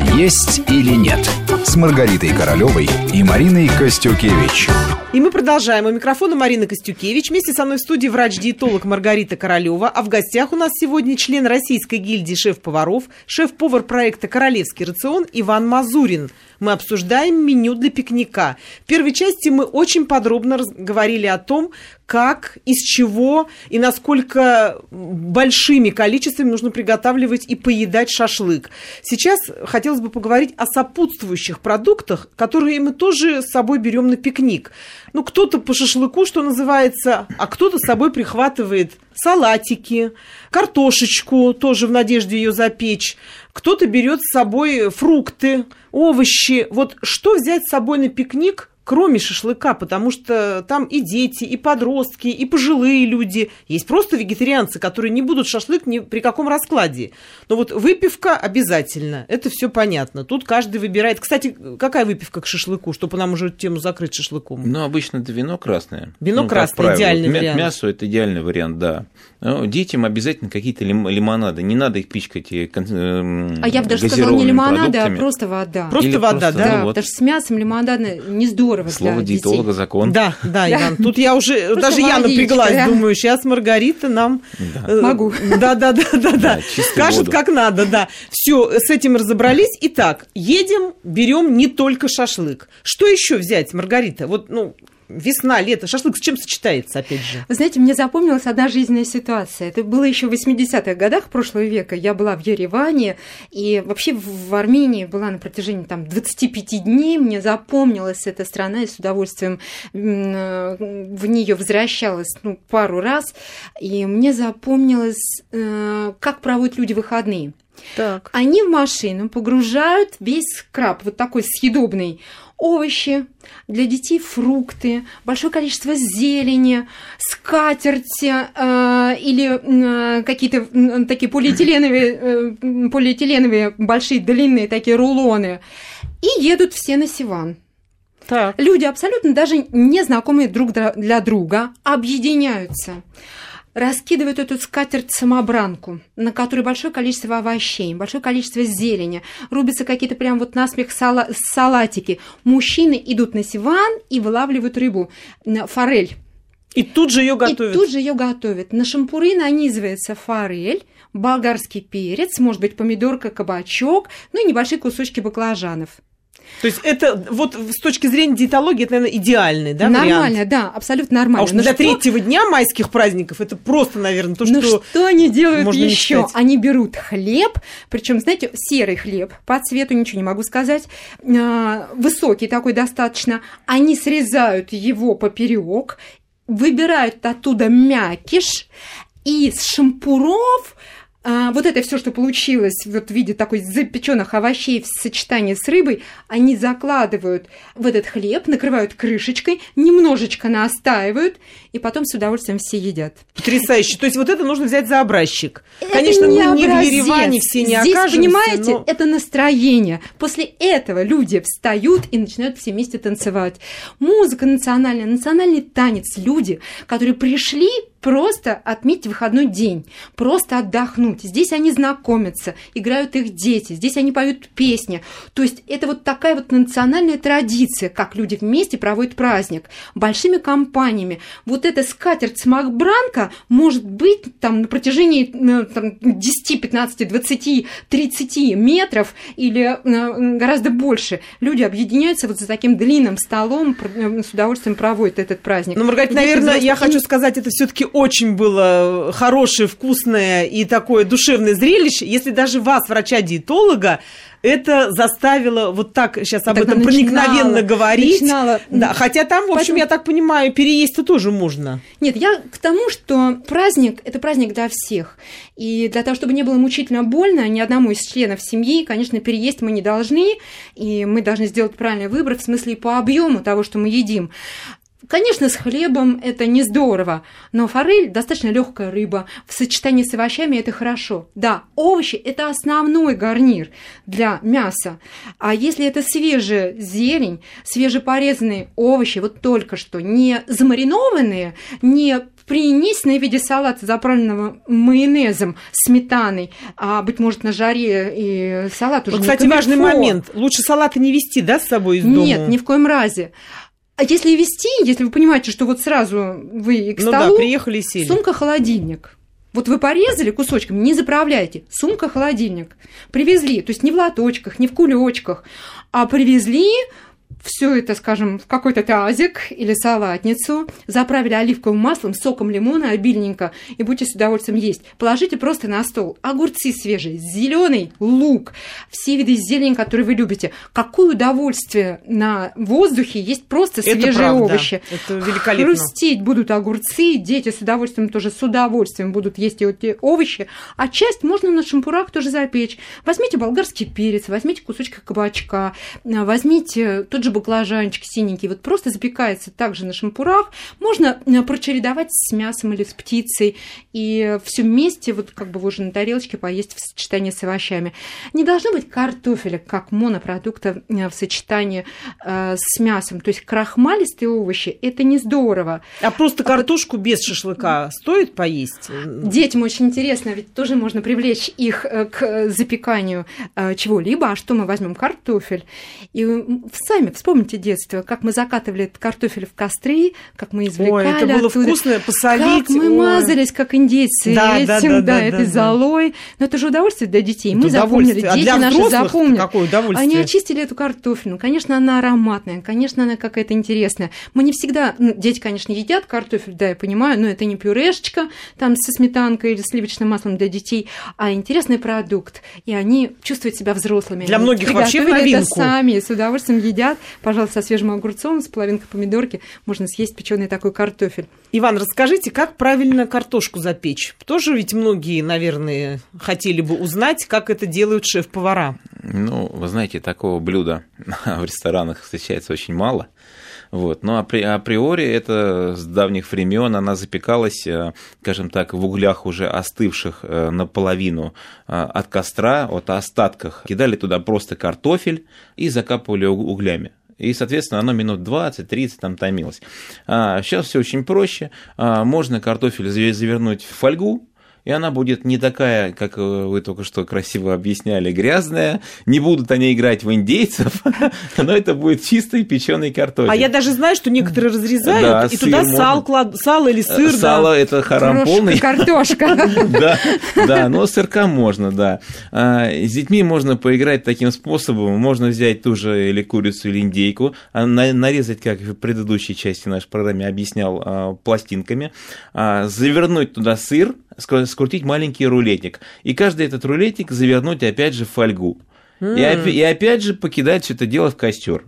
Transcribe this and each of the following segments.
«Есть или нет» с Маргаритой Королевой и Мариной Костюкевич. И мы продолжаем. У микрофона Марина Костюкевич. Вместе со мной в студии врач-диетолог Маргарита Королева. А в гостях у нас сегодня член Российской гильдии шеф-поваров, шеф-повар проекта «Королевский рацион» Иван Мазурин. Мы обсуждаем меню для пикника. В первой части мы очень подробно говорили о том, как, из чего и насколько большими количествами нужно приготавливать и поедать шашлык. Сейчас хотелось бы поговорить о сопутствующих продуктах, которые мы тоже с собой берем на пикник. Ну, кто-то по шашлыку, что называется, а кто-то с собой прихватывает салатики, картошечку, тоже в надежде ее запечь. Кто-то берет с собой фрукты, овощи. Вот что взять с собой на пикник, кроме шашлыка, потому что там и дети, и подростки, и пожилые люди. Есть просто вегетарианцы, которые не будут шашлык ни при каком раскладе. Но вот выпивка обязательно, это все понятно. Тут каждый выбирает. Кстати, какая выпивка к шашлыку, чтобы нам уже тему закрыть шашлыком? Ну, обычно это вино красное. Вино ну, красное, правило. идеальный Мя- вариант. Мясо – это идеальный вариант, да. Но детям обязательно какие-то лим- лимонады. Не надо их пичкать э, кон- эм, А я бы даже сказала, не лимонада, а продуктами. просто вода. Просто Или вода, просто, да? да, ну вот. потому что с мясом лимонада не здорово Слово для детей. диетолога закон. Да, да, Иван. Тут я уже, Просто даже я напряглась, да. думаю, сейчас Маргарита нам... э, Могу. Да, да, да, да, да. Да, Скажет, воду. как надо, да. Все, с этим разобрались. Итак, едем, берем не только шашлык. Что еще взять, Маргарита? Вот, ну, весна, лето, шашлык с чем сочетается, опять же? Вы знаете, мне запомнилась одна жизненная ситуация. Это было еще в 80-х годах прошлого века. Я была в Ереване, и вообще в Армении была на протяжении там, 25 дней. Мне запомнилась эта страна, и с удовольствием э, в нее возвращалась ну, пару раз. И мне запомнилось, э, как проводят люди выходные. Так. Они в машину погружают весь краб, вот такой съедобный, овощи, для детей фрукты, большое количество зелени, скатерти э, или э, какие-то м, такие полиэтиленовые, э, полиэтиленовые большие длинные такие рулоны. И едут все на Сиван. Так. Люди абсолютно даже незнакомые друг дра- для друга объединяются раскидывают эту скатерть-самобранку, на которой большое количество овощей, большое количество зелени, рубятся какие-то прям вот насмех сала- салатики. Мужчины идут на сиван и вылавливают рыбу, н- форель. И тут же ее готовят. И тут же ее готовят. На шампуры нанизывается форель, болгарский перец, может быть, помидорка, кабачок, ну и небольшие кусочки баклажанов. То есть это вот с точки зрения диетологии, это, наверное, идеальный, да, нормально, вариант? да, абсолютно А нормально. уж Но для что- третьего дня майских праздников это просто, наверное, то, что... что они делают можно еще? Они берут хлеб, причем, знаете, серый хлеб, по цвету ничего не могу сказать, а, высокий такой достаточно. Они срезают его поперек, выбирают оттуда мякиш и с шампуров а, вот это все, что получилось вот в виде такой запеченных овощей в сочетании с рыбой, они закладывают в этот хлеб, накрывают крышечкой, немножечко настаивают, и потом с удовольствием все едят. Потрясающе. То есть вот это нужно взять за образчик. Это Конечно, не мы не в. Ереване все не Здесь, окажемся, понимаете, но- это настроение. После этого люди встают и начинают все вместе танцевать. Музыка национальная, национальный танец. Люди, которые пришли просто отметить выходной день, просто отдохнуть. Здесь они знакомятся, играют их дети, здесь они поют песни. То есть это вот такая вот национальная традиция, как люди вместе проводят праздник, большими компаниями. Вот эта скатерть самобранка может быть там на протяжении ну, там, 10, 15, 20, 30 метров или э, гораздо больше. Люди объединяются вот за таким длинным столом, э, с удовольствием проводят этот праздник. Ну, Маргарита, наверное, я хочу сказать, это все-таки очень было хорошее, вкусное и такое душевное зрелище. Если даже вас, врача-диетолога, это заставило вот так сейчас об Так этом проникновенно начинала, говорить. начинала. Да, хотя там, в общем, Поэтому- я так понимаю, переесть-то тоже можно. Нет, я к тому, что праздник – это праздник для всех. И для того, чтобы не было мучительно больно ни одному из членов семьи, конечно, переесть мы не должны, и мы должны сделать правильный выбор в смысле и по объему того, что мы едим. Конечно, с хлебом это не здорово, но форель достаточно легкая рыба. В сочетании с овощами это хорошо. Да, овощи это основной гарнир для мяса. А если это свежая зелень, свежепорезанные овощи, вот только что не замаринованные, не принесенное в виде салата, заправленного майонезом, сметаной, а, быть может, на жаре и салат уже Вот, кстати, важный момент. Лучше салаты не вести, да, с собой из дома? Нет, ни в коем разе. А если вести, если вы понимаете, что вот сразу вы к Ну да, столу, приехали сели. сумка-холодильник. Вот вы порезали кусочками, не заправляйте. Сумка-холодильник. Привезли, то есть не в лоточках, не в кулечках, а привезли все это, скажем, в какой-то тазик или салатницу, заправили оливковым маслом, соком лимона обильненько, и будете с удовольствием есть. Положите просто на стол огурцы свежие, зеленый лук, все виды зелени, которые вы любите. Какое удовольствие на воздухе есть просто Это свежие правда. овощи. Это великолепно. Хрустеть будут огурцы, дети с удовольствием тоже с удовольствием будут есть эти овощи, а часть можно на шампурах тоже запечь. Возьмите болгарский перец, возьмите кусочек кабачка, возьмите тот же баклажанчик синенький, вот просто запекается также на шампурах. Можно а, прочередовать с мясом или с птицей, и все вместе, вот как бы уже на тарелочке поесть в сочетании с овощами. Не должно быть картофеля как монопродукта а, в сочетании а, с мясом, то есть крахмалистые овощи – это не здорово. А просто картошку без шашлыка стоит поесть? Детям очень интересно, ведь тоже можно привлечь их э, к запеканию э, чего-либо. А что мы возьмем? Картофель. И сами вспомните детство, как мы закатывали этот картофель в костры, как мы извлекали Ой, это было оттуда. вкусно, посолить. Как мы ой. мазались, как индейцы, Да, да, этим, да, да, да, этой да. золой. Но это же удовольствие для детей. Это мы запомнили. А дети наши запомнили. какое удовольствие? Они очистили эту картофелину. Конечно, она ароматная, конечно, она какая-то интересная. Мы не всегда... ну, дети, конечно, едят картофель, да, я понимаю, но это не пюрешечка там со сметанкой или сливочным маслом для детей, а интересный продукт. И они чувствуют себя взрослыми. Для Они многих вообще приготовили это новинку. сами, с удовольствием едят. Пожалуйста, со свежим огурцом, с половинкой помидорки можно съесть печеный такой картофель. Иван, расскажите, как правильно картошку запечь? Тоже ведь многие, наверное, хотели бы узнать, как это делают шеф-повара. Ну, вы знаете, такого блюда в ресторанах встречается очень мало. Вот. Но апри- априори это с давних времен она запекалась, э, скажем так, в углях уже остывших э, наполовину э, от костра, от остатках. Кидали туда просто картофель и закапывали углями. И, соответственно, оно минут 20-30 там томилось. А, сейчас все очень проще. А, можно картофель заве- завернуть в фольгу, и она будет не такая, как э, вы только что красиво объясняли, грязная. Не будут они играть в индейцев, но это будет чистый печеный картофель. А я даже знаю, что некоторые разрезают Да, и туда можно. сал клад... сало или Э, сыр. да. Сало это харам Крошка, полный. картошка. Да, да, но сырка можно, да. А, С детьми можно поиграть таким способом. Можно взять ту же или курицу, или индейку, а, на- нарезать, как в предыдущей части нашей программы объяснял, а, пластинками, а, завернуть туда сыр, скрутить маленький рулетик. И каждый этот рулетик завернуть опять же в фольгу. И, опя- и опять же покидать все это дело в костер.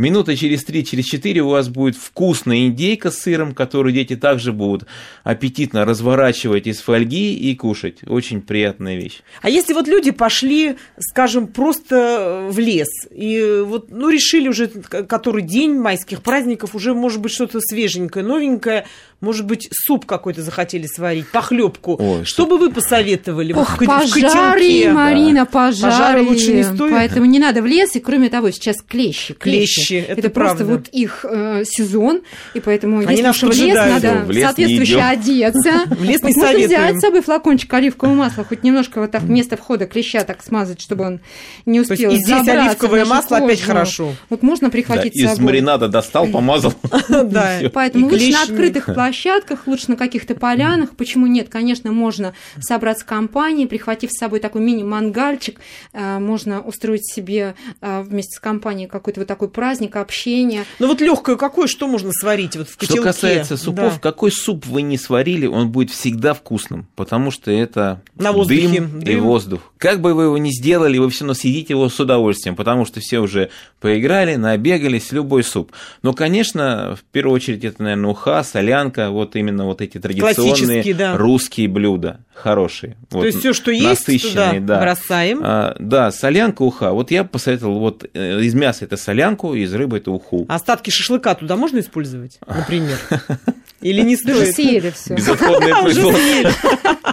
Минуты через три, через четыре у вас будет вкусная индейка с сыром, которую дети также будут аппетитно разворачивать из фольги и кушать. Очень приятная вещь. А если вот люди пошли, скажем, просто в лес, и вот, ну, решили уже, который день майских праздников, уже, может быть, что-то свеженькое, новенькое, может быть, суп какой-то захотели сварить, похлебку. Ой, что бы вы посоветовали? Вот Ох, в ко- в пожари. Марина, пожари. Пожары лучше не стоит. Поэтому не надо в лес. И кроме того, сейчас клещи. Клещи, это просто правда. вот их э, сезон. И поэтому, Они если в лес, надо в лес соответствующе одеться. В лес не можно взять с собой флакончик оливкового масла, хоть немножко вот так место входа клеща так смазать, чтобы он не успел и здесь оливковое масло опять хорошо. Вот можно прихватить с из собой. маринада достал, помазал. Да. Поэтому лучше на открытых площадках, лучше на каких-то полянах. Почему нет? Конечно, можно собраться компанией, прихватив с собой такой мини-мангальчик. Э, Можно устроить себе э, вместе с компанией какой-то вот такой праздник, общение. Ну вот легкое какое, что можно сварить вот в котелке? Что касается супов, Да. какой суп вы не сварили, он будет всегда вкусным, потому что это На воздухе, дым, и дым. воздух. Как бы вы его ни сделали, вы все равно съедите его с удовольствием, потому что все уже поиграли, набегались, любой суп. Но, конечно, в первую очередь это, наверное, уха, солянка, вот именно вот эти традиционные да. русские блюда, хорошие. То есть все, что есть, туда насыщенные, да. бросаем. А, да, солянка, уха. Вот я бы посоветовал, вот э, из мяса это солянку, из рыбы это уху. Остатки шашлыка туда можно использовать, например? Или не Вы уже стоит? съели все. Безотходное производство.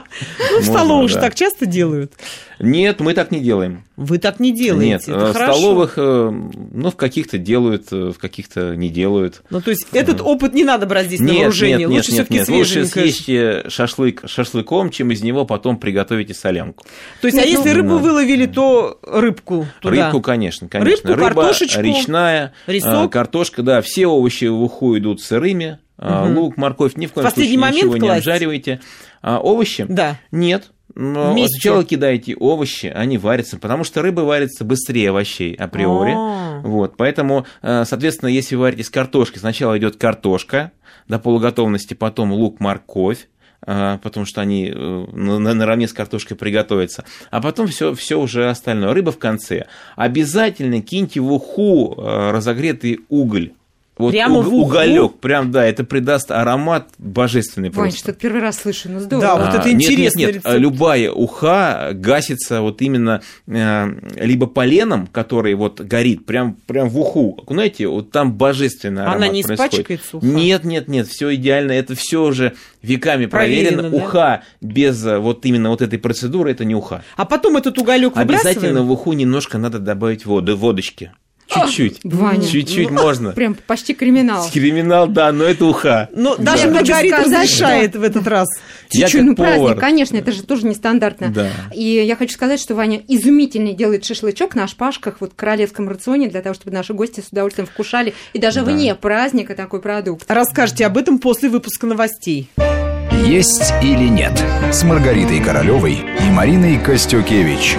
Ну, в столовых же так часто делают. Нет, мы так не делаем. Вы так не делаете. Нет, это в хорошо. столовых, э, ну, в каких-то делают, э, в каких-то не делают. Ну, то есть этот опыт не надо брать здесь на Нет, вооружение. нет, Лучше нет, нет, нет. Лучше съешьте шашлык шашлыком, чем из него потом приготовите солянку. То есть, а Нет, если ну, рыбу ну. выловили, то рыбку туда. Рыбку, конечно, конечно. Рыбку, Рыба картошечку, речная, рисок. э, картошка, да, все овощи в уху идут сырыми. Мгм. Лук, морковь ни в коем последний случае момент ничего не класть? обжаривайте. А овощи? Да. Нет. Но Вместе. сначала кидайте овощи, они варятся, потому что рыба варится быстрее овощей априори. А. Вот, поэтому, э, соответственно, если вы варите с картошкой, сначала идет картошка до полуготовности, потом лук, морковь, э, потому что они э, на- на- наравне с картошкой приготовятся, а потом все, все уже остальное. Рыба в конце. Обязательно киньте в уху разогретый уголь. Вот Прямо в уху? уголек, прям да, это придаст аромат божественный Вань, просто. что первый раз слышу, ну здорово. Да, вот это А, нет, нет, нет, любая уха гасится вот именно э, либо поленом, который вот горит прям, прям в уху, знаете, вот там божественный аромат Она не происходит. испачкается, уха? Нет, нет, нет, все идеально, это все уже веками проверено. Проверено, да? Уха без э, вот именно вот этой процедуры это не уха. А потом этот уголек Обязательно выбрасываем? в уху немножко надо добавить воды, водочки. Чуть-чуть. Ваня, Чуть-чуть ну, можно. Прям почти криминал. Криминал, да, но это уха. Но Я даже Маргарита сказать, разрешает в этот раз. Я Чуть-чуть, ну праздник, повар. конечно, это же тоже нестандартно. Да. И я хочу сказать, что Ваня изумительный делает шашлычок на шпажках вот в королевском рационе для того, чтобы наши гости с удовольствием вкушали. И даже Да. вне праздника такой продукт. Расскажите об этом после выпуска новостей. «Есть или нет» с Маргаритой Королевой и Мариной Костюкевич.